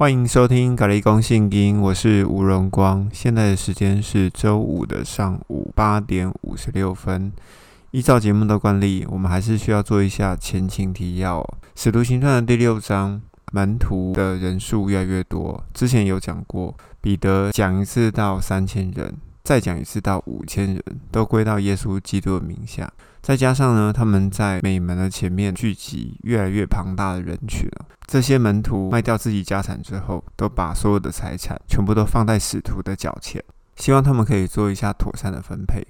欢迎收听《咖喱公信经》，我是吴荣光。现在的时间是周五的上午八点五十六分。依照节目的惯例，我们还是需要做一下前情提要。《使徒行传》的第六章，门徒的人数越来越多。之前有讲过，彼得讲一次到三千人，再讲一次到五千人，都归到耶稣基督的名下。再加上呢，他们在美门的前面聚集越来越庞大的人群了。这些门徒卖掉自己家产之后，都把所有的财产全部都放在使徒的脚前，希望他们可以做一下妥善的分配。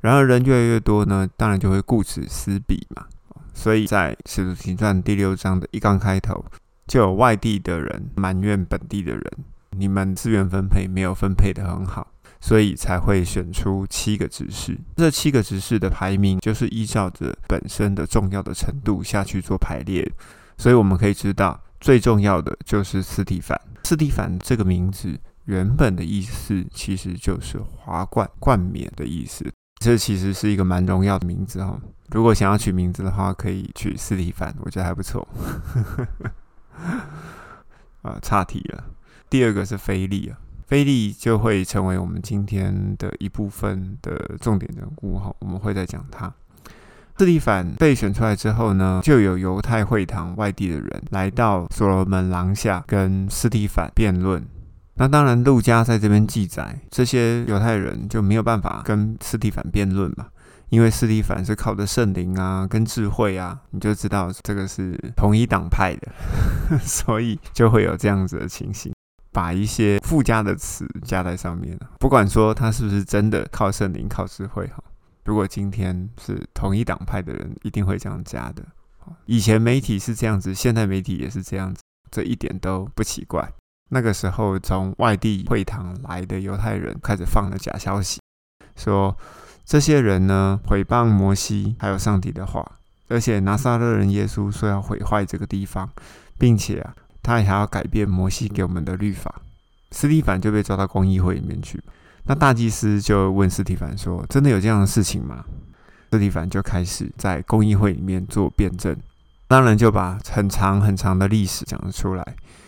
然而人越来越多呢，当然就会顾此失彼嘛。所以在使徒行传第六章的一刚开头，就有外地的人埋怨本地的人：你们资源分配没有分配得很好。所以才会选出七个执事，这七个执事的排名就是依照着本身的重要的程度下去做排列。所以我们可以知道，最重要的就是斯蒂凡。斯蒂凡这个名字原本的意思其实就是华冠、冠冕的意思。这其实是一个蛮荣耀的名字哈。如果想要取名字的话，可以取斯蒂凡，我觉得还不错。啊，岔题了。第二个是菲利啊。菲利就会成为我们今天的一部分的重点人物哈，我们会再讲他。斯蒂凡被选出来之后呢，就有犹太会堂外地的人来到所罗门廊下跟斯蒂凡辩论。那当然，路加在这边记载，这些犹太人就没有办法跟斯蒂凡辩论嘛，因为斯蒂凡是靠着圣灵啊跟智慧啊，你就知道这个是同一党派的，所以就会有这样子的情形。把一些附加的词加在上面不管说他是不是真的靠圣灵、靠智慧哈。如果今天是同一党派的人，一定会这样加的。以前媒体是这样子，现在媒体也是这样子，这一点都不奇怪。那个时候，从外地会堂来的犹太人开始放了假消息，说这些人呢毁谤摩西还有上帝的话，而且拿撒勒人耶稣说要毁坏这个地方，并且啊。他还要改变摩西给我们的律法，斯蒂凡就被抓到公议会里面去。那大祭司就问斯蒂凡说：“真的有这样的事情吗？”斯蒂凡就开始在公议会里面做辩证，当然就把很长很长的历史讲了出来，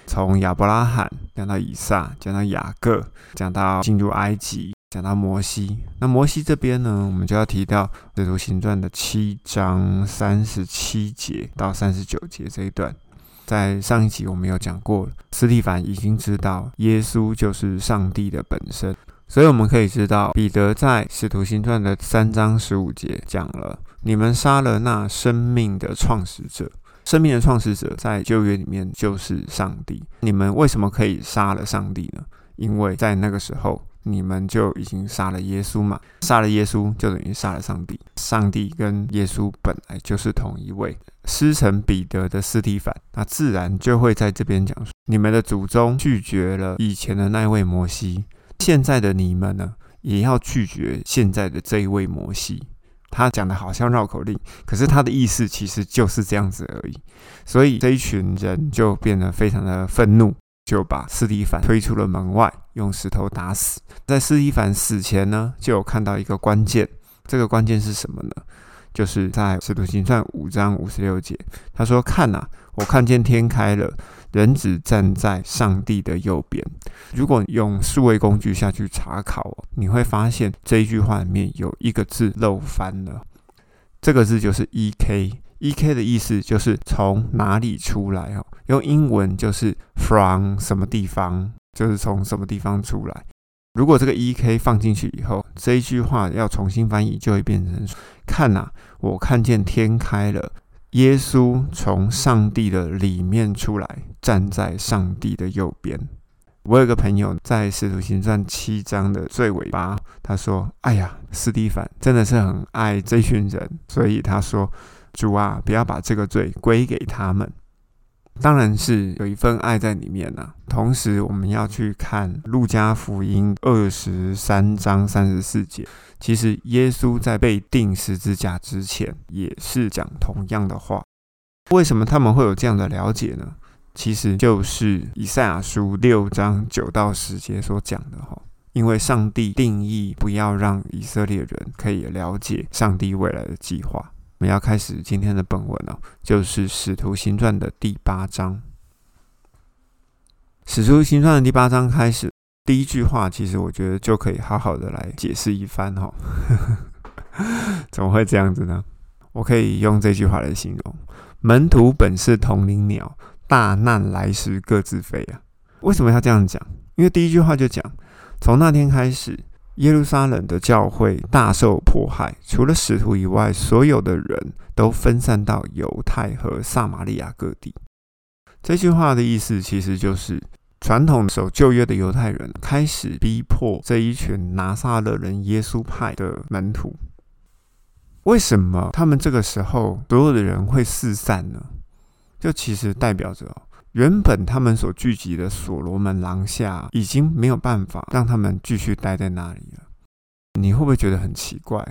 从亚伯拉罕讲到以撒，讲到雅各，讲到进入埃及，讲到摩西。那摩西这边呢，我们就要提到《使徒行传》的七章三十七节到三十九节这一段。在上一集我们有讲过，斯蒂凡已经知道耶稣就是上帝的本身，所以我们可以知道，彼得在使徒行传的三章十五节讲了：你们杀了那生命的创始者，生命的创始者在旧约里面就是上帝。你们为什么可以杀了上帝呢？因为在那个时候。你们就已经杀了耶稣嘛？杀了耶稣就等于杀了上帝。上帝跟耶稣本来就是同一位。师承彼得的斯提凡，那自然就会在这边讲：你们的祖宗拒绝了以前的那位摩西，现在的你们呢，也要拒绝现在的这一位摩西。他讲的好像绕口令，可是他的意思其实就是这样子而已。所以这一群人就变得非常的愤怒。就把斯蒂凡推出了门外，用石头打死。在斯蒂凡死前呢，就有看到一个关键，这个关键是什么呢？就是在使徒行传五章五十六节，他说：“看呐，我看见天开了，人子站在上帝的右边。”如果用数位工具下去查考，你会发现这一句话里面有一个字漏翻了，这个字就是 “e k”。E K 的意思就是从哪里出来哦，用英文就是 from 什么地方，就是从什么地方出来。如果这个 E K 放进去以后，这一句话要重新翻译，就会变成：看呐，我看见天开了，耶稣从上帝的里面出来，站在上帝的右边。我有个朋友在使徒行传七章的最尾巴，他说：“哎呀，斯蒂凡真的是很爱这群人，所以他说。”主啊，不要把这个罪归给他们。当然是有一份爱在里面呐。同时，我们要去看路加福音二十三章三十四节。其实，耶稣在被钉十字架之前，也是讲同样的话。为什么他们会有这样的了解呢？其实就是以赛亚书六章九到十节所讲的哈。因为上帝定义不要让以色列人可以了解上帝未来的计划。我们要开始今天的本文了，就是《使徒行传》的第八章。《使徒行传的第八章开始，第一句话，其实我觉得就可以好好的来解释一番哈。怎么会这样子呢？我可以用这句话来形容：门徒本是同林鸟，大难来时各自飞啊。为什么要这样讲？因为第一句话就讲，从那天开始，耶路撒冷的教会大受迫害，除了使徒以外，所有的人都分散到犹太和撒玛利亚各地。这句话的意思其实就是，传统守旧约的犹太人开始逼迫这一群拿撒勒人耶稣派的门徒。为什么他们这个时候所有的人会四散呢？就其实代表着，原本他们所聚集的所罗门廊下已经没有办法让他们继续待在那里了。你会不会觉得很奇怪？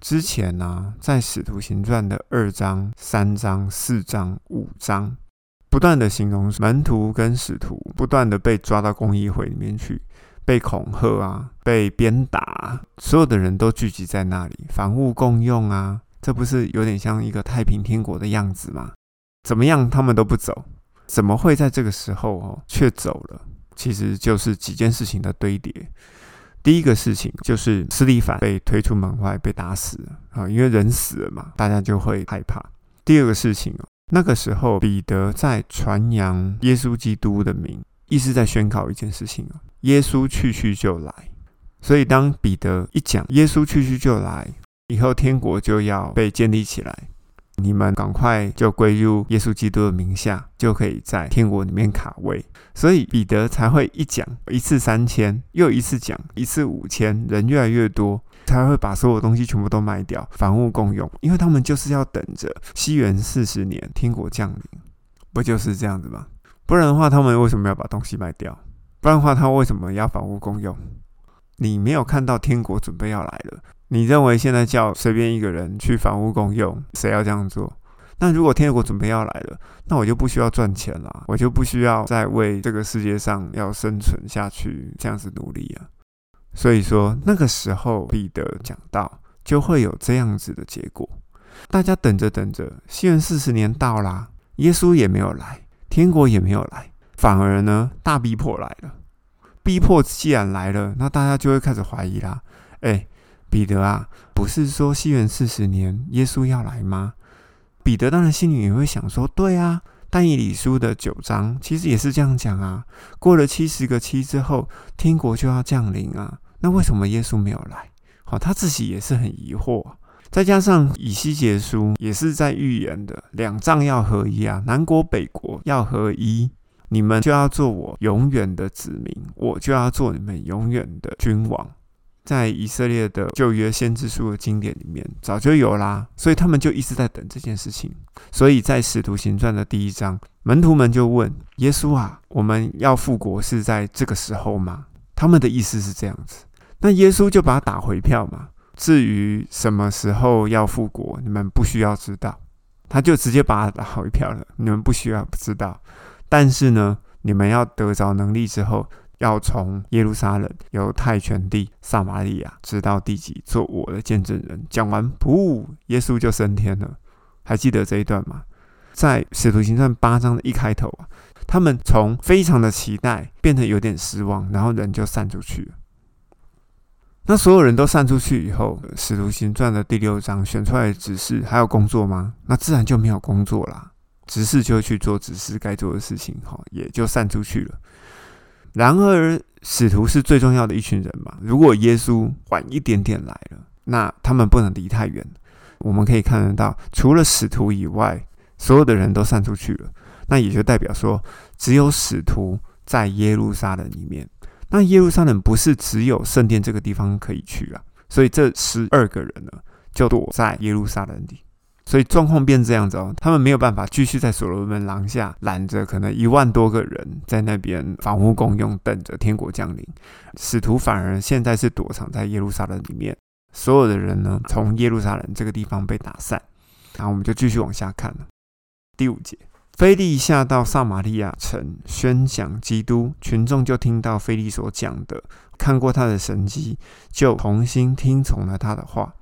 之前呢，在使徒行传的二章、三章、四章、五章，不断的形容门徒跟使徒不断的被抓到公议会里面去。被恐吓啊，被鞭打，所有的人都聚集在那里，房屋共用啊，这不是有点像一个太平天国的样子吗？怎么样，他们都不走，怎么会在这个时候哦却走了？其实就是几件事情的堆叠。第一个事情就是斯蒂凡被推出门外，被打死啊，因为人死了嘛，大家就会害怕。第二个事情哦，那个时候彼得在传扬耶稣基督的名。意思在宣告一件事情，耶稣去去就来。所以当彼得一讲耶稣去去就来，以后天国就要被建立起来，你们赶快就归入耶稣基督的名下，就可以在天国里面卡位。所以彼得才会一讲一次三千，又一次讲一次五千，人越来越多，才会把所有东西全部都卖掉，房屋共用，因为他们就是要等着西元四十年天国降临，不就是这样子吗？不然的话，他们为什么要把东西卖掉？不然的话，他为什么要房屋共用？你没有看到天国准备要来了？你认为现在叫随便一个人去房屋共用，谁要这样做？那如果天国准备要来了，那我就不需要赚钱了，我就不需要再为这个世界上要生存下去这样子努力啊。所以说，那个时候彼得讲到，就会有这样子的结果。大家等着等着，西元四十年到啦，耶稣也没有来。天国也没有来，反而呢，大逼迫来了。逼迫既然来了，那大家就会开始怀疑啦。哎，彼得啊，不是说西元四十年耶稣要来吗？彼得当然心里也会想说，对啊，但以理书的九章其实也是这样讲啊。过了七十个七之后，天国就要降临啊。那为什么耶稣没有来？好，他自己也是很疑惑。再加上以西结书也是在预言的两藏要合一啊，南国北国要合一，你们就要做我永远的子民，我就要做你们永远的君王。在以色列的旧约先知书的经典里面早就有啦，所以他们就一直在等这件事情。所以在使徒行传的第一章，门徒们就问耶稣啊：“我们要复国是在这个时候吗？”他们的意思是这样子，那耶稣就把他打回票嘛。至于什么时候要复国，你们不需要知道，他就直接把他打回票了。你们不需要知道，但是呢，你们要得着能力之后，要从耶路撒冷、犹太全地、撒玛利亚，直到地极，做我的见证人。讲完，噗，耶稣就升天了。还记得这一段吗？在使徒行传八章的一开头啊，他们从非常的期待，变得有点失望，然后人就散出去了。那所有人都散出去以后，《使徒行传》的第六章选出来的执事还有工作吗？那自然就没有工作啦。执事就去做执事该做的事情，哈，也就散出去了。然而，使徒是最重要的一群人嘛。如果耶稣晚一点点来了，那他们不能离太远。我们可以看得到，除了使徒以外，所有的人都散出去了。那也就代表说，只有使徒在耶路撒冷里面。那耶路撒冷不是只有圣殿这个地方可以去啊，所以这十二个人呢就躲在耶路撒冷里，所以状况变这样子哦，他们没有办法继续在所罗门廊下揽着可能一万多个人在那边房屋共用，等着天国降临。使徒反而现在是躲藏在耶路撒冷里面，所有的人呢从耶路撒冷这个地方被打散，然后我们就继续往下看了第五节。菲利下到撒玛利亚城宣讲基督，群众就听到菲利所讲的，看过他的神迹，就同心听从了他的话。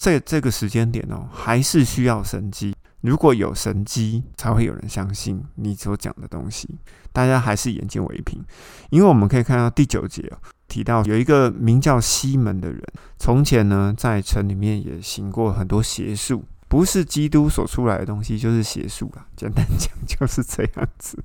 在这个时间点哦，还是需要神迹。如果有神机，才会有人相信你所讲的东西。大家还是眼见为凭，因为我们可以看到第九节提到有一个名叫西门的人，从前呢在城里面也行过很多邪术，不是基督所出来的东西，就是邪术啊。简单讲 就是这样子。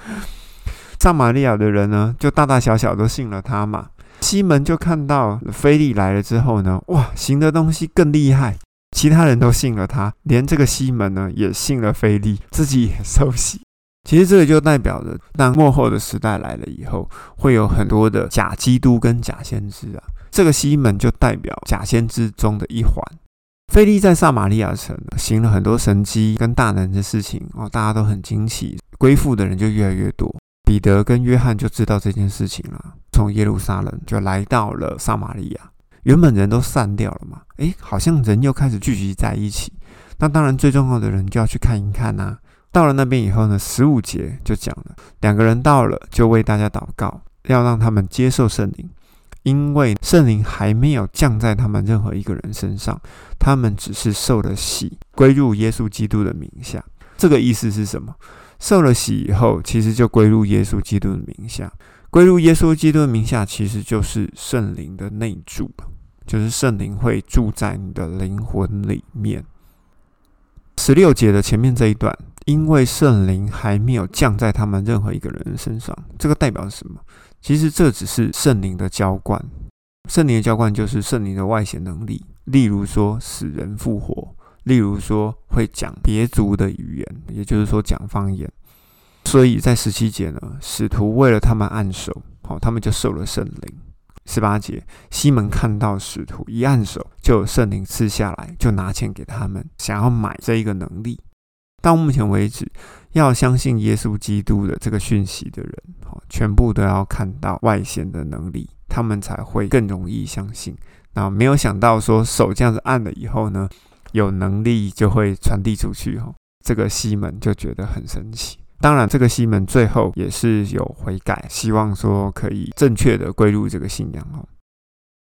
撒玛利亚的人呢，就大大小小都信了他嘛。西门就看到菲利来了之后呢，哇，行的东西更厉害，其他人都信了他，连这个西门呢也信了菲利，自己也受洗。其实这个就代表着，当末后的时代来了以后，会有很多的假基督跟假先知啊。这个西门就代表假先知中的一环。菲利在撒玛利亚城行了很多神迹跟大能的事情哦，大家都很惊奇，归附的人就越来越多。彼得跟约翰就知道这件事情了，从耶路撒冷就来到了撒玛利亚。原本人都散掉了嘛，诶，好像人又开始聚集在一起。那当然最重要的人就要去看一看呐。到了那边以后呢，十五节就讲了，两个人到了就为大家祷告，要让他们接受圣灵，因为圣灵还没有降在他们任何一个人身上，他们只是受了洗，归入耶稣基督的名下。这个意思是什么？受了洗以后，其实就归入耶稣基督的名下。归入耶稣基督的名下，其实就是圣灵的内住，就是圣灵会住在你的灵魂里面。十六节的前面这一段，因为圣灵还没有降在他们任何一个人身上，这个代表什么？其实这只是圣灵的浇灌。圣灵的浇灌就是圣灵的外显能力，例如说死人复活。例如说会讲别族的语言，也就是说讲方言。所以在十七节呢，使徒为了他们按手，好，他们就受了圣灵。十八节，西门看到使徒一按手，就有圣灵赐下来，就拿钱给他们，想要买这一个能力。到目前为止，要相信耶稣基督的这个讯息的人，全部都要看到外显的能力，他们才会更容易相信。那没有想到说手这样子按了以后呢？有能力就会传递出去哦。这个西门就觉得很神奇。当然，这个西门最后也是有悔改，希望说可以正确的归入这个信仰哦。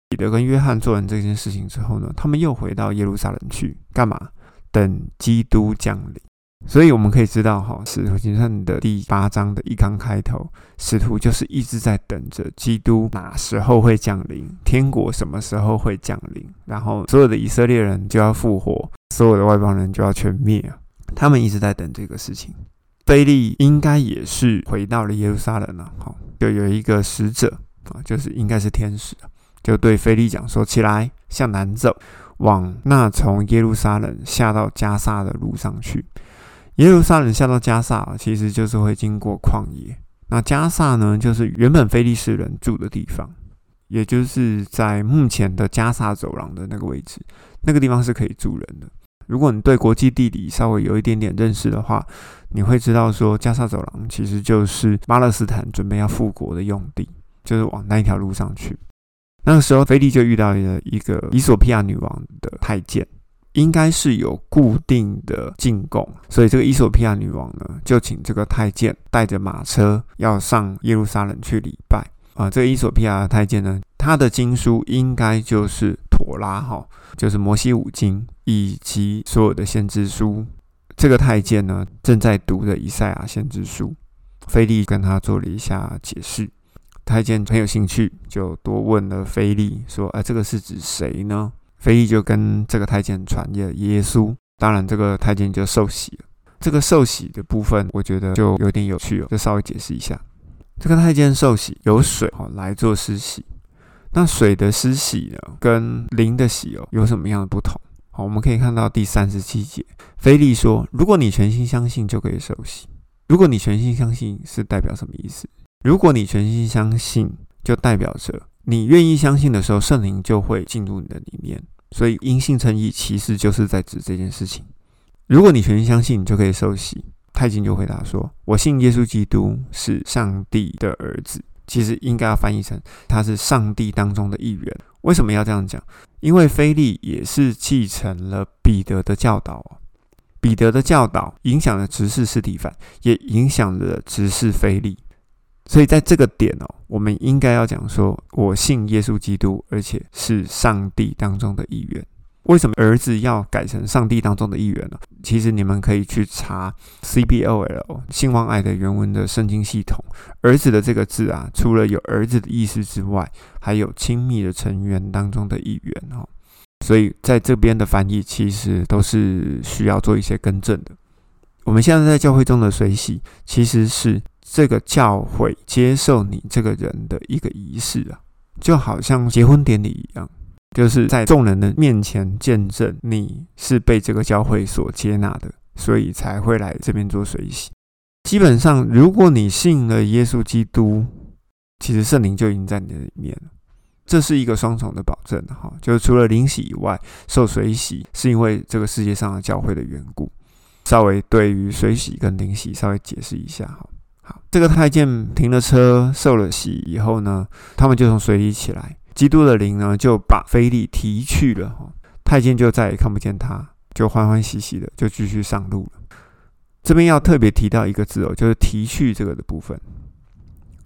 彼得跟约翰做完这件事情之后呢，他们又回到耶路撒冷去干嘛？等基督降临。所以我们可以知道，哈，使徒行传的第八章的一刚开头，使徒就是一直在等着基督哪时候会降临，天国什么时候会降临，然后所有的以色列人就要复活，所有的外邦人就要全灭！他们一直在等这个事情。菲利应该也是回到了耶路撒冷了，哈，就有一个使者啊，就是应该是天使，就对菲利讲说：“起来，向南走，往那从耶路撒冷下到加沙的路上去。”耶路撒冷下到加萨，其实就是会经过旷野。那加萨呢，就是原本菲利士人住的地方，也就是在目前的加萨走廊的那个位置。那个地方是可以住人的。如果你对国际地理稍微有一点点认识的话，你会知道说，加萨走廊其实就是巴勒斯坦准备要复国的用地，就是往那一条路上去。那个时候，菲利就遇到了一个伊索比亚女王的太监。应该是有固定的进贡，所以这个伊索比亚女王呢，就请这个太监带着马车要上耶路撒冷去礼拜啊。这个伊索比亚太监呢，他的经书应该就是妥拉哈，就是摩西五经以及所有的先知书。这个太监呢，正在读着以赛亚先知书，菲利跟他做了一下解释。太监很有兴趣，就多问了菲利说：“哎，这个是指谁呢？”菲利就跟这个太监传了耶稣，当然这个太监就受洗了。这个受洗的部分，我觉得就有点有趣哦，就稍微解释一下。这个太监受洗有水哦来做施洗，那水的施洗呢，跟灵的洗哦有什么样的不同？好，我们可以看到第三十七节，菲利说：如果你全心相信，就可以受洗。如果你全心相信是代表什么意思？如果你全心相信，就代表着。你愿意相信的时候，圣灵就会进入你的里面。所以因信称义，其实就是在指这件事情。如果你全心相信，你就可以受洗。太监就回答说：“我信耶稣基督是上帝的儿子。”其实应该要翻译成他是上帝当中的一员。为什么要这样讲？因为菲利也是继承了彼得的教导。彼得的教导影响了执事斯提凡，也影响了执事菲利。所以在这个点哦，我们应该要讲说，我信耶稣基督，而且是上帝当中的一员。为什么儿子要改成上帝当中的一员呢？其实你们可以去查 C B O L 兴旺爱的原文的圣经系统。儿子的这个字啊，除了有儿子的意思之外，还有亲密的成员当中的一员哦。所以在这边的翻译其实都是需要做一些更正的。我们现在在教会中的水洗，其实是这个教会接受你这个人的一个仪式啊，就好像结婚典礼一样。就是在众人的面前见证你是被这个教会所接纳的，所以才会来这边做水洗。基本上，如果你信了耶稣基督，其实圣灵就已经在你的里面了。这是一个双重的保证哈，就是除了灵洗以外，受水洗是因为这个世界上的教会的缘故。稍微对于水洗跟灵洗稍微解释一下哈。这个太监停了车，受了洗以后呢，他们就从水里起来。基督的灵呢，就把菲利提去了，太监就再也看不见他，就欢欢喜喜的就继续上路了。这边要特别提到一个字哦，就是提去这个的部分。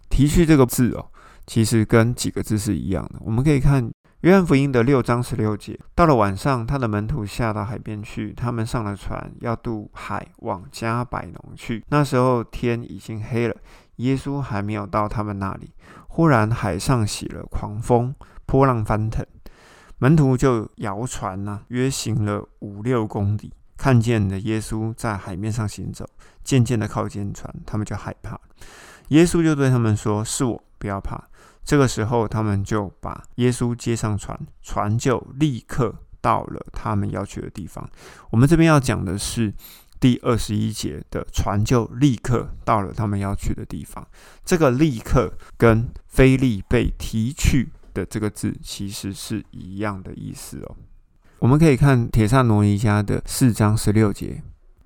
提去这个字哦，其实跟几个字是一样的。我们可以看约翰福音的六章十六节，到了晚上，他的门徒下到海边去，他们上了船，要渡海往加百农去。那时候天已经黑了，耶稣还没有到他们那里。忽然海上起了狂风，波浪翻腾，门徒就摇船呐，约行了五六公里，看见了耶稣在海面上行走，渐渐的靠近船，他们就害怕。耶稣就对他们说：“是我，不要怕。”这个时候，他们就把耶稣接上船，船就立刻到了他们要去的地方。我们这边要讲的是。第二十一节的船就立刻到了他们要去的地方。这个“立刻”跟“菲利被提去”的这个字其实是一样的意思哦。我们可以看《铁萨罗尼迦》的四章十六节，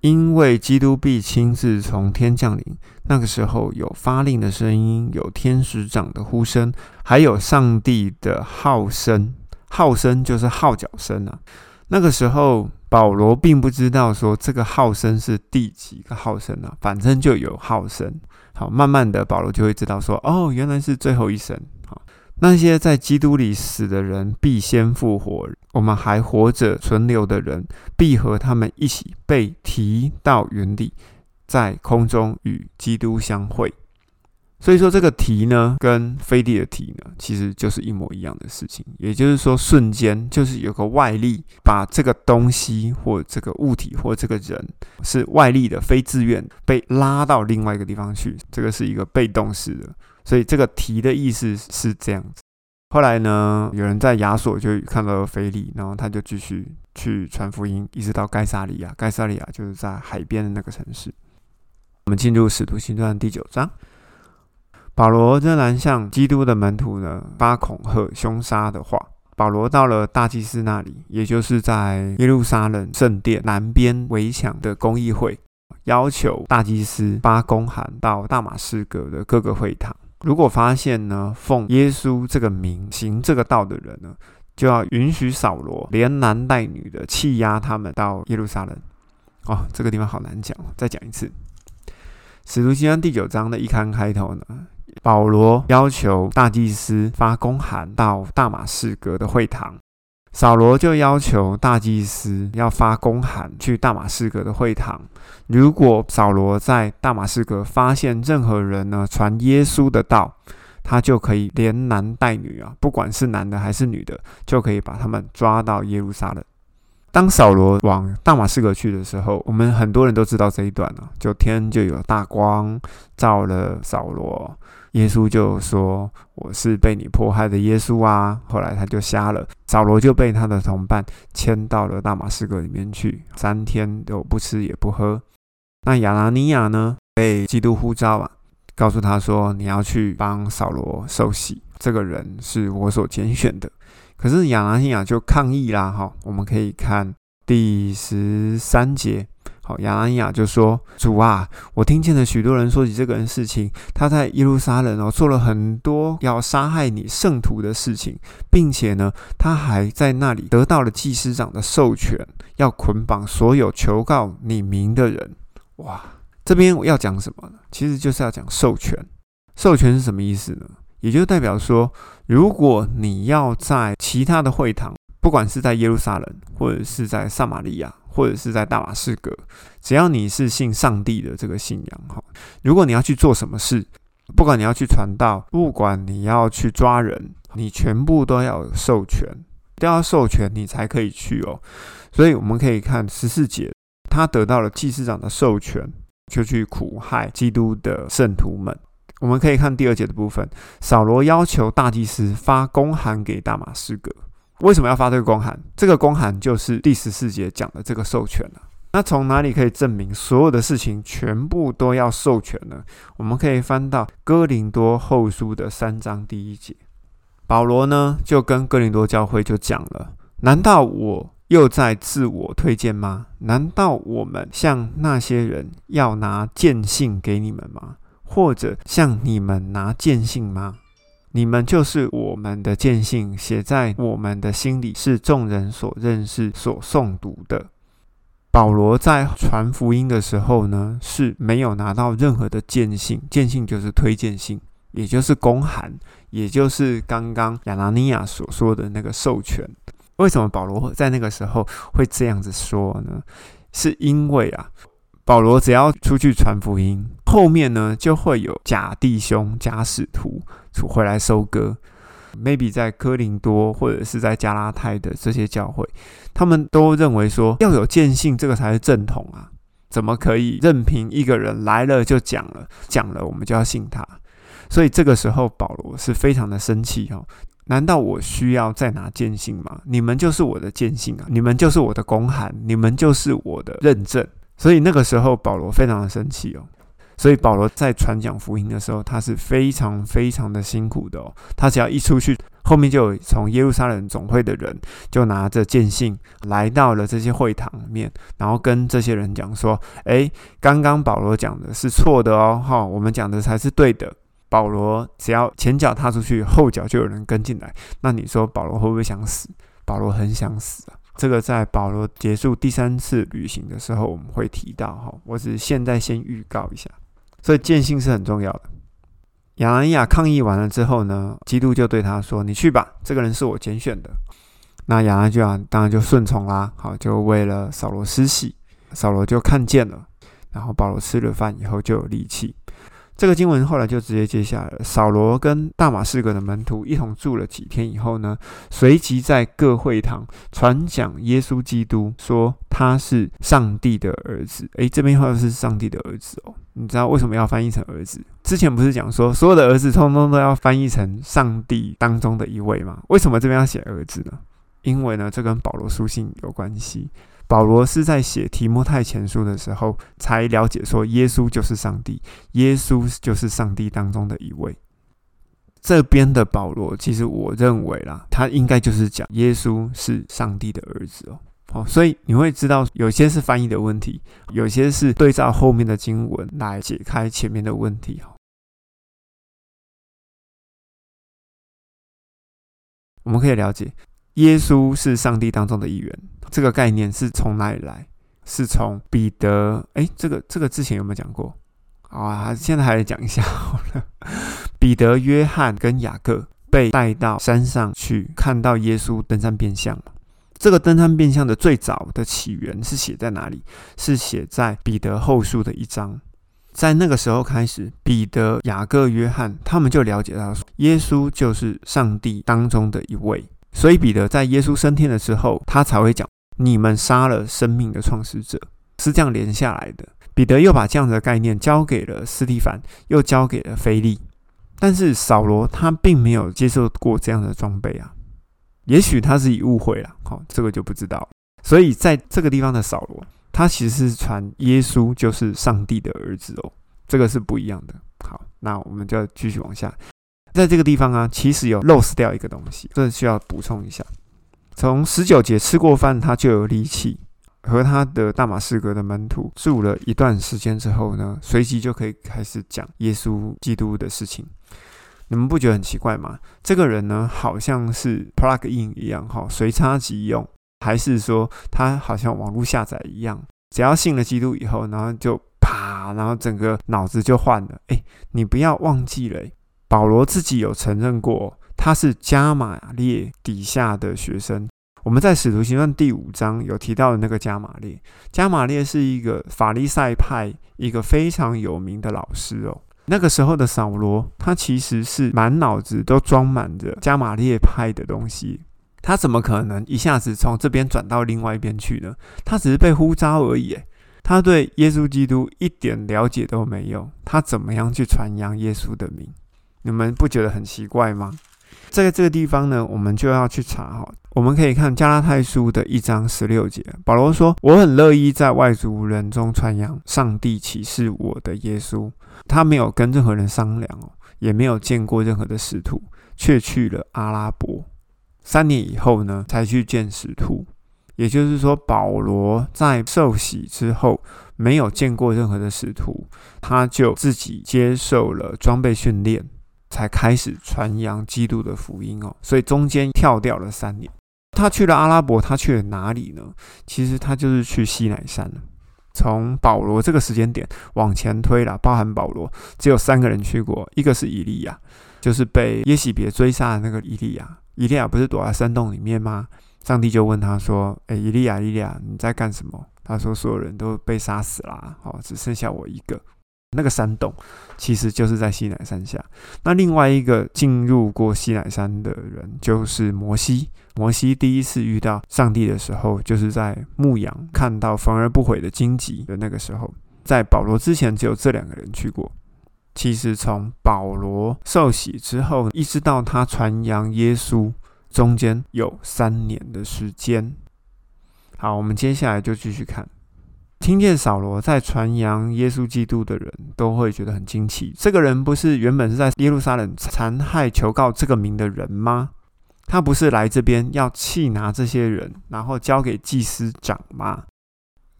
因为基督必亲自从天降临，那个时候有发令的声音，有天使长的呼声，还有上帝的号声。号声就是号角声啊。那个时候。保罗并不知道说这个号声是第几个号声啊，反正就有号声。好，慢慢的保罗就会知道说，哦，原来是最后一声。那些在基督里死的人必先复活，我们还活着存留的人必和他们一起被提到云里，在空中与基督相会。所以说这个题呢，跟飞地的题呢，其实就是一模一样的事情。也就是说，瞬间就是有个外力把这个东西或这个物体或这个人是外力的非自愿被拉到另外一个地方去，这个是一个被动式的。所以这个题的意思是这样子。后来呢，有人在亚索就看到了菲利，然后他就继续去传福音，一直到盖萨利亚。盖萨利亚就是在海边的那个城市。我们进入使徒行传第九章。保罗仍然向基督的门徒呢发恐吓、凶杀的话。保罗到了大祭司那里，也就是在耶路撒冷圣殿南边围墙的公议会，要求大祭司发公函到大马士革的各个会堂。如果发现呢奉耶稣这个名行这个道的人呢，就要允许扫罗连男带女的欺压他们到耶路撒冷。哦，这个地方好难讲，再讲一次。使徒行传第九章的一刊开头呢？保罗要求大祭司发公函到大马士革的会堂，扫罗就要求大祭司要发公函去大马士革的会堂。如果扫罗在大马士革发现任何人呢传耶稣的道，他就可以连男带女啊，不管是男的还是女的，就可以把他们抓到耶路撒冷。当扫罗往大马士革去的时候，我们很多人都知道这一段了，就天就有大光照了扫罗。耶稣就说：“我是被你迫害的耶稣啊！”后来他就瞎了，扫罗就被他的同伴牵到了大马士革里面去，三天都不吃也不喝。那亚拿尼亚呢，被基督呼召啊，告诉他说：“你要去帮扫罗受洗，这个人是我所拣选的。”可是亚拿尼亚就抗议啦，哈，我们可以看第十三节。好，亚拿尼亚就说：“主啊，我听见了许多人说起这个人事情，他在耶路撒冷哦做了很多要杀害你圣徒的事情，并且呢，他还在那里得到了祭司长的授权，要捆绑所有求告你名的人。哇，这边我要讲什么呢？其实就是要讲授权。授权是什么意思呢？也就代表说，如果你要在其他的会堂不管是在耶路撒冷，或者是在撒玛利亚，或者是在大马士革，只要你是信上帝的这个信仰，哈，如果你要去做什么事，不管你要去传道，不管你要去抓人，你全部都要授权，都要授权你才可以去哦。所以我们可以看十四节，他得到了祭司长的授权，就去苦害基督的圣徒们。我们可以看第二节的部分，扫罗要求大祭司发公函给大马士革。为什么要发这个公函？这个公函就是第十四节讲的这个授权了。那从哪里可以证明所有的事情全部都要授权呢？我们可以翻到哥林多后书的三章第一节，保罗呢就跟哥林多教会就讲了：难道我又在自我推荐吗？难道我们像那些人要拿荐信给你们吗？或者像你们拿荐信吗？你们就是我们的见信，写在我们的心里，是众人所认识、所诵读的。保罗在传福音的时候呢，是没有拿到任何的见信，见信就是推荐信，也就是公函，也就是刚刚亚拿尼亚所说的那个授权。为什么保罗在那个时候会这样子说呢？是因为啊。保罗只要出去传福音，后面呢就会有假弟兄、假使徒出回来收割。maybe 在科林多或者是在加拉太的这些教会，他们都认为说要有见信，这个才是正统啊！怎么可以任凭一个人来了就讲了，讲了我们就要信他？所以这个时候保罗是非常的生气哦。难道我需要再拿见信吗？你们就是我的见信啊！你们就是我的公函，你们就是我的认证。所以那个时候，保罗非常的生气哦。所以保罗在传讲福音的时候，他是非常非常的辛苦的哦。他只要一出去，后面就有从耶路撒冷总会的人就拿着剑信来到了这些会堂里面，然后跟这些人讲说：“诶，刚刚保罗讲的是错的哦，哈，我们讲的才是对的。”保罗只要前脚踏出去，后脚就有人跟进来。那你说保罗会不会想死？保罗很想死啊。这个在保罗结束第三次旅行的时候，我们会提到哈。我只是现在先预告一下，所以见性是很重要的。亚拿尼亚抗议完了之后呢，基督就对他说：“你去吧，这个人是我拣选的。”那亚拿尼亚当然就顺从啦，好，就为了扫罗施洗，扫罗就看见了，然后保罗吃了饭以后就有力气。这个经文后来就直接接下来了。扫罗跟大马士革的门徒一同住了几天以后呢，随即在各会堂传讲耶稣基督，说他是上帝的儿子。诶，这边话是上帝的儿子哦。你知道为什么要翻译成儿子？之前不是讲说所有的儿子通通都要翻译成上帝当中的一位吗？为什么这边要写儿子呢？因为呢，这跟保罗书信有关系。保罗是在写提摩太前书的时候，才了解说耶稣就是上帝，耶稣就是上帝当中的一位。这边的保罗，其实我认为啦，他应该就是讲耶稣是上帝的儿子哦。好，所以你会知道，有些是翻译的问题，有些是对照后面的经文来解开前面的问题哦。我们可以了解。耶稣是上帝当中的一员，这个概念是从哪里来？是从彼得？哎，这个这个之前有没有讲过？啊，现在还来讲一下好了。彼得、约翰跟雅各被带到山上去，看到耶稣登山变相这个登山变相的最早的起源是写在哪里？是写在彼得后书的一章。在那个时候开始，彼得、雅各、约翰他们就了解到，耶稣就是上帝当中的一位。所以彼得在耶稣升天的时候，他才会讲：“你们杀了生命的创始者。”是这样连下来的。彼得又把这样的概念交给了斯蒂凡，又交给了菲利。但是扫罗他并没有接受过这样的装备啊，也许他是以误会了，好，这个就不知道。所以在这个地方的扫罗，他其实是传耶稣就是上帝的儿子哦，这个是不一样的。好，那我们就继续往下。在这个地方啊，其实有漏失掉一个东西，这需要补充一下。从十九节吃过饭，他就有力气，和他的大马士革的门徒住了一段时间之后呢，随即就可以开始讲耶稣基督的事情。你们不觉得很奇怪吗？这个人呢，好像是 plug in 一样，哈，随插即用，还是说他好像网络下载一样？只要信了基督以后，然后就啪，然后整个脑子就换了。哎，你不要忘记了。保罗自己有承认过，他是加马列底下的学生。我们在使徒行传第五章有提到的那个加玛列，加玛列是一个法利赛派一个非常有名的老师哦。那个时候的扫罗，他其实是满脑子都装满着加玛列派的东西，他怎么可能一下子从这边转到另外一边去呢？他只是被呼召而已，他对耶稣基督一点了解都没有，他怎么样去传扬耶稣的名？你们不觉得很奇怪吗？在这个地方呢，我们就要去查哈。我们可以看加拉太书的一章十六节，保罗说：“我很乐意在外族人中传扬上帝启示我的耶稣。”他没有跟任何人商量哦，也没有见过任何的使徒，却去了阿拉伯。三年以后呢，才去见使徒。也就是说，保罗在受洗之后，没有见过任何的使徒，他就自己接受了装备训练，才开始传扬基督的福音哦。所以中间跳掉了三年。他去了阿拉伯，他去了哪里呢？其实他就是去西乃山。从保罗这个时间点往前推了，包含保罗，只有三个人去过，一个是以利亚，就是被耶喜别追杀的那个以利亚。以利亚不是躲在山洞里面吗？上帝就问他说：“诶，以利亚，以利亚，你在干什么？”他说：“所有人都被杀死了，好，只剩下我一个。”那个山洞其实就是在西乃山下。那另外一个进入过西乃山的人就是摩西。摩西第一次遇到上帝的时候，就是在牧羊看到焚而不毁的荆棘的那个时候。在保罗之前，只有这两个人去过。其实从保罗受洗之后，一直到他传扬耶稣，中间有三年的时间。好，我们接下来就继续看。听见扫罗在传扬耶稣基督的人都会觉得很惊奇。这个人不是原本是在耶路撒冷残害求告这个名的人吗？他不是来这边要弃拿这些人，然后交给祭司长吗？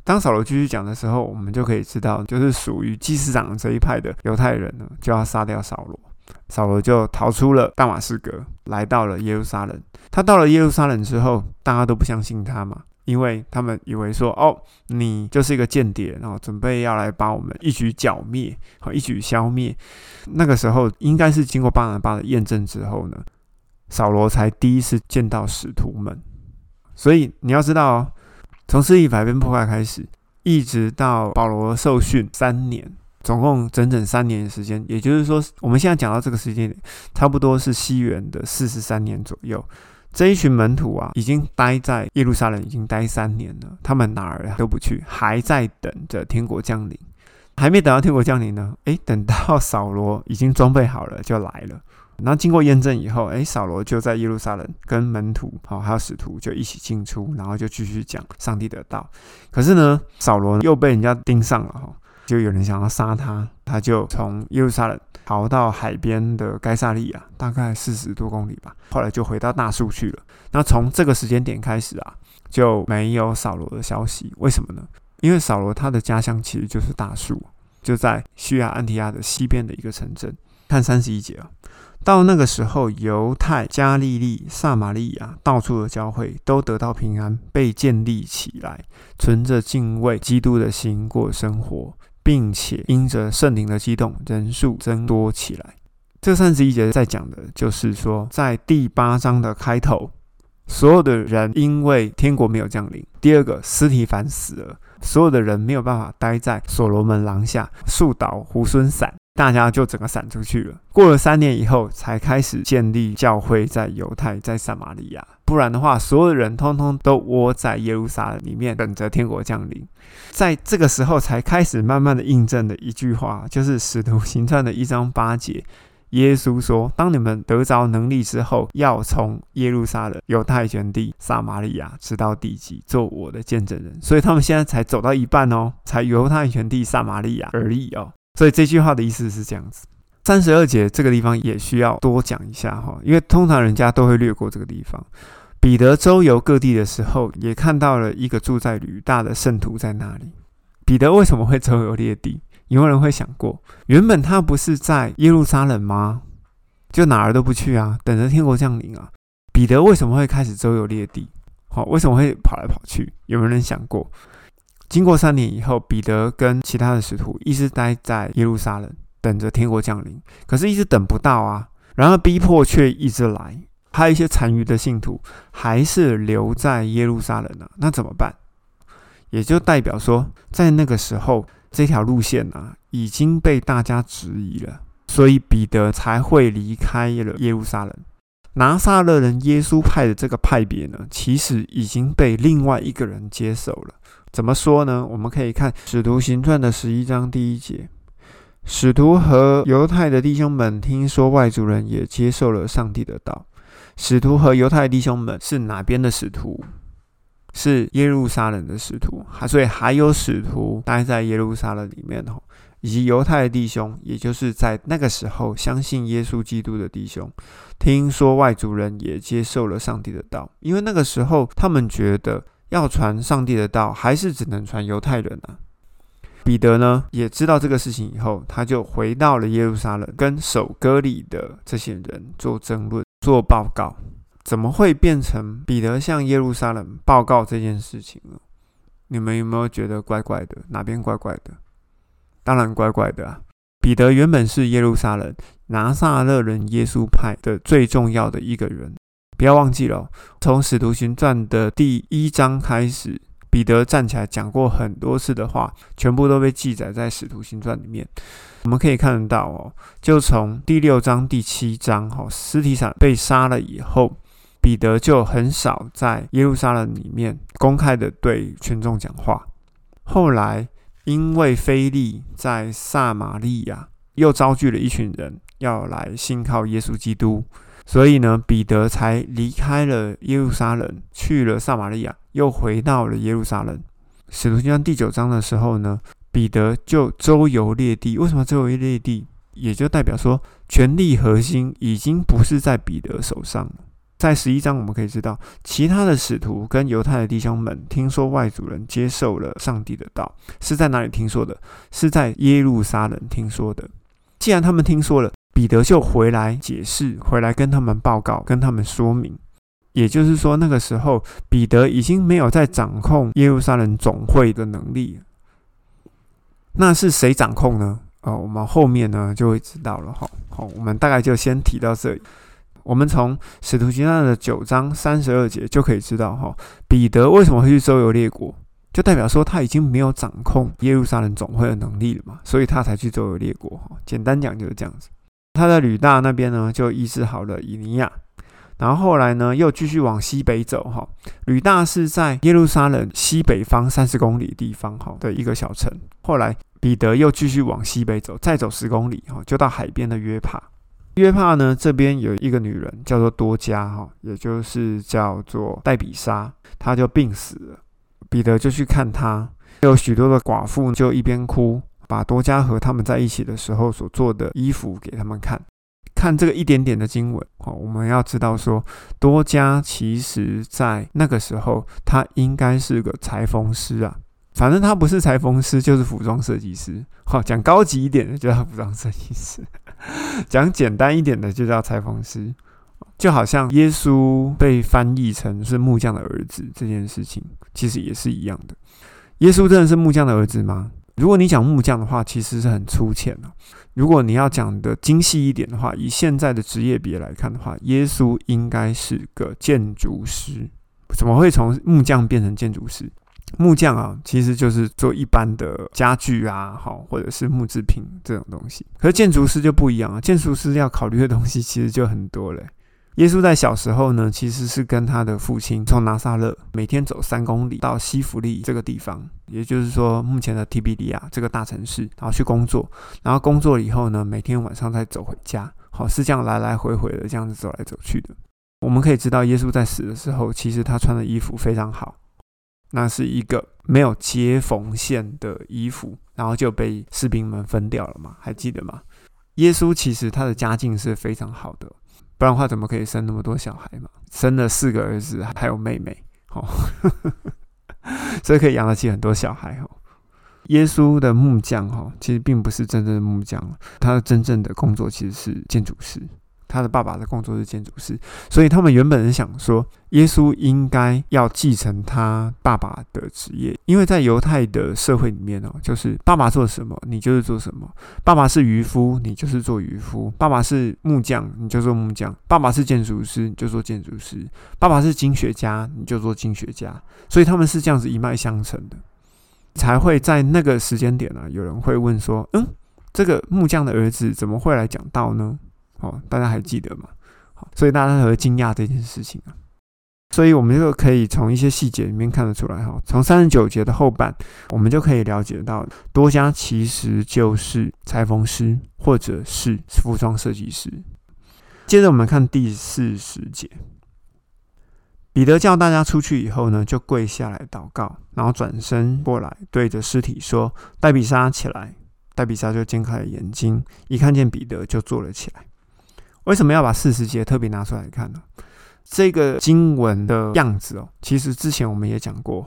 当扫罗继续讲的时候，我们就可以知道，就是属于祭司长这一派的犹太人呢，就要杀掉扫罗。扫罗就逃出了大马士革，来到了耶路撒冷。他到了耶路撒冷之后，大家都不相信他嘛。因为他们以为说，哦，你就是一个间谍，然后准备要来把我们一举剿灭和一举消灭。那个时候，应该是经过巴拿巴的验证之后呢，扫罗才第一次见到使徒们。所以你要知道，从四一百变破坏开始，一直到保罗受训三年，总共整整三年的时间。也就是说，我们现在讲到这个时间，差不多是西元的四十三年左右。这一群门徒啊，已经待在耶路撒冷已经待三年了，他们哪儿都不去，还在等着天国降临。还没等到天国降临呢，诶，等到扫罗已经装备好了就来了。然后经过验证以后，诶，扫罗就在耶路撒冷跟门徒好还有使徒就一起进出，然后就继续讲上帝的道。可是呢，扫罗又被人家盯上了哈，就有人想要杀他，他就从耶路撒冷。逃到海边的该萨利亚，大概四十多公里吧。后来就回到大树去了。那从这个时间点开始啊，就没有扫罗的消息。为什么呢？因为扫罗他的家乡其实就是大树，就在叙亚安提亚的西边的一个城镇。看三十一节啊，到那个时候，犹太、加利利、撒玛利亚到处的教会都得到平安，被建立起来，存着敬畏基督的心过生活。并且因着圣灵的激动，人数增多起来。这三十一节在讲的就是说，在第八章的开头，所有的人因为天国没有降临。第二个，斯提凡死了，所有的人没有办法待在所罗门廊下，树倒猢狲散。大家就整个散出去了。过了三年以后，才开始建立教会，在犹太，在撒玛利亚。不然的话，所有人通通都窝在耶路撒冷里面，等着天国降临。在这个时候，才开始慢慢的印证的一句话，就是使徒行传的一章八节，耶稣说：“当你们得着能力之后，要从耶路撒冷、犹太全地、撒玛利亚，直到地极，做我的见证人。”所以他们现在才走到一半哦，才犹太全地、撒玛利亚而已哦。所以这句话的意思是这样子。三十二节这个地方也需要多讲一下哈，因为通常人家都会略过这个地方。彼得周游各地的时候，也看到了一个住在吕大的圣徒在那里。彼得为什么会周游列地？有人会想过，原本他不是在耶路撒冷吗？就哪儿都不去啊，等着天国降临啊。彼得为什么会开始周游列地？好，为什么会跑来跑去？有没有人想过？经过三年以后，彼得跟其他的使徒一直待在耶路撒冷，等着天国降临。可是，一直等不到啊。然而，逼迫却一直来。还有一些残余的信徒还是留在耶路撒冷呢，那怎么办？也就代表说，在那个时候，这条路线啊已经被大家质疑了，所以彼得才会离开了耶路撒冷。拿撒勒人耶稣派的这个派别呢，其实已经被另外一个人接手了。怎么说呢？我们可以看《使徒行传》的十一章第一节：使徒和犹太的弟兄们听说外族人也接受了上帝的道。使徒和犹太弟兄们是哪边的使徒？是耶路撒冷的使徒，还所以还有使徒待在耶路撒冷里面哦，以及犹太的弟兄，也就是在那个时候相信耶稣基督的弟兄，听说外族人也接受了上帝的道，因为那个时候他们觉得要传上帝的道，还是只能传犹太人啊。彼得呢也知道这个事情以后，他就回到了耶路撒冷，跟守割礼的这些人做争论、做报告。怎么会变成彼得向耶路撒冷报告这件事情呢？你们有没有觉得怪怪的？哪边怪怪的？当然怪怪的啊！彼得原本是耶路撒冷拿撒勒人耶稣派的最重要的一个人，不要忘记了，从使徒行传的第一章开始，彼得站起来讲过很多次的话，全部都被记载在使徒行传里面。我们可以看得到哦，就从第六章、第七章，哈，尸体上被杀了以后。彼得就很少在耶路撒冷里面公开的对群众讲话。后来，因为菲利在撒玛利亚又招聚了一群人要来信靠耶稣基督，所以呢，彼得才离开了耶路撒冷，去了撒玛利亚，又回到了耶路撒冷。使徒行传第九章的时候呢，彼得就周游列地。为什么周游列地？也就代表说，权力核心已经不是在彼得手上。在十一章，我们可以知道，其他的使徒跟犹太的弟兄们听说外族人接受了上帝的道，是在哪里听说的？是在耶路撒冷听说的。既然他们听说了，彼得就回来解释，回来跟他们报告，跟他们说明。也就是说，那个时候彼得已经没有在掌控耶路撒冷总会的能力。那是谁掌控呢？哦，我们后面呢就会知道了。哈，好，我们大概就先提到这里。我们从使徒行传的九章三十二节就可以知道，哈，彼得为什么会去周游列国，就代表说他已经没有掌控耶路撒冷总会的能力了嘛，所以他才去周游列国。哈，简单讲就是这样子。他在吕大那边呢，就医治好了以尼亚，然后后来呢，又继续往西北走。哈，吕大是在耶路撒冷西北方三十公里地方，哈的一个小城。后来彼得又继续往西北走，再走十公里，哈，就到海边的约帕。约帕呢，这边有一个女人叫做多加哈，也就是叫做戴比莎，她就病死了。彼得就去看她，有许多的寡妇就一边哭，把多加和他们在一起的时候所做的衣服给他们看。看这个一点点的经文，哦，我们要知道说，多加其实在那个时候，他应该是个裁缝师啊。反正他不是裁缝师，就是服装设计师。好，讲高级一点的就叫服装设计师，讲简单一点的就叫裁缝师。就好像耶稣被翻译成是木匠的儿子这件事情，其实也是一样的。耶稣真的是木匠的儿子吗？如果你讲木匠的话，其实是很粗浅的。如果你要讲的精细一点的话，以现在的职业别来看的话，耶稣应该是个建筑师。怎么会从木匠变成建筑师？木匠啊，其实就是做一般的家具啊，好，或者是木制品这种东西。可是建筑师就不一样啊，建筑师要考虑的东西其实就很多嘞。耶稣在小时候呢，其实是跟他的父亲从拿撒勒每天走三公里到西弗利这个地方，也就是说目前的提比利亚这个大城市，然后去工作。然后工作以后呢，每天晚上再走回家，好，是这样来来回回的这样子走来走去的。我们可以知道，耶稣在死的时候，其实他穿的衣服非常好。那是一个没有接缝线的衣服，然后就被士兵们分掉了嘛？还记得吗？耶稣其实他的家境是非常好的，不然的话怎么可以生那么多小孩嘛？生了四个儿子，还有妹妹，哦，所以可以养得起很多小孩哦。耶稣的木匠哈，其实并不是真正的木匠，他真正的工作其实是建筑师。他的爸爸的工作是建筑师，所以他们原本是想说，耶稣应该要继承他爸爸的职业，因为在犹太的社会里面哦，就是爸爸做什么，你就是做什么；爸爸是渔夫，你就是做渔夫；爸爸是木匠，你就做木匠；爸爸是建筑师，你就做建筑师；爸爸是经学家，你就做经学家。所以他们是这样子一脉相承的，才会在那个时间点呢，有人会问说，嗯，这个木匠的儿子怎么会来讲道呢？哦，大家还记得吗？好，所以大家才会惊讶这件事情啊。所以我们就可以从一些细节里面看得出来哈。从三十九节的后半，我们就可以了解到，多加其实就是裁缝师或者是服装设计师。接着我们看第四十节，彼得叫大家出去以后呢，就跪下来祷告，然后转身过来对着尸体说：“戴比莎起来。”戴比莎就睁开了眼睛，一看见彼得就坐了起来。为什么要把四十节特别拿出来看呢？这个经文的样子哦，其实之前我们也讲过，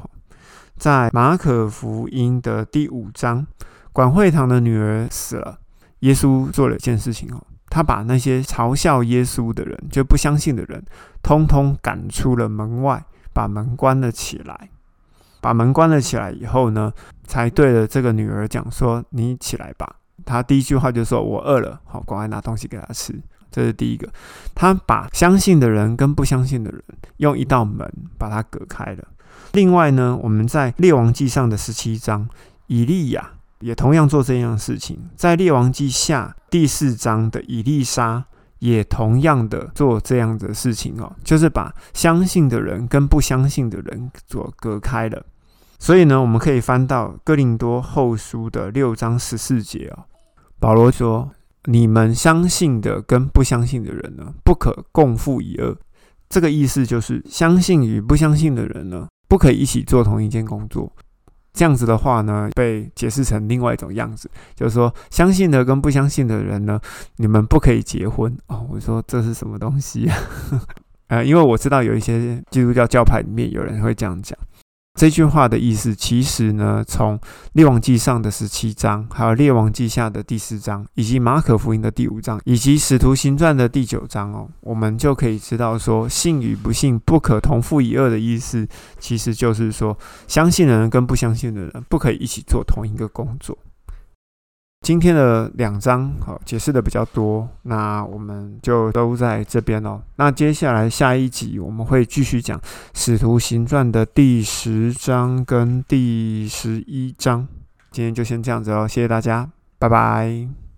在马可福音的第五章，管会堂的女儿死了，耶稣做了一件事情哦，他把那些嘲笑耶稣的人，就不相信的人，通通赶出了门外，把门关了起来。把门关了起来以后呢，才对着这个女儿讲说：“你起来吧。”他第一句话就说：“我饿了。”好，赶快拿东西给她吃。这是第一个，他把相信的人跟不相信的人用一道门把它隔开了。另外呢，我们在列王记上的十七章，以利亚也同样做这样的事情。在列王记下第四章的以利沙也同样的做这样的事情哦，就是把相信的人跟不相信的人所隔开了。所以呢，我们可以翻到哥林多后书的六章十四节哦，保罗说。你们相信的跟不相信的人呢，不可共负一恶。这个意思就是，相信与不相信的人呢，不可以一起做同一件工作。这样子的话呢，被解释成另外一种样子，就是说，相信的跟不相信的人呢，你们不可以结婚哦。我说这是什么东西？呃，因为我知道有一些基督教教派里面有人会这样讲。这句话的意思，其实呢，从列王记上的十七章，还有列王记下的第四章，以及马可福音的第五章，以及使徒行传的第九章哦，我们就可以知道说，信与不信不可同负一二的意思，其实就是说，相信的人跟不相信的人不可以一起做同一个工作。今天的两章好解释的比较多，那我们就都在这边哦。那接下来下一集我们会继续讲《使徒行传》的第十章跟第十一章。今天就先这样子哦，谢谢大家，拜拜。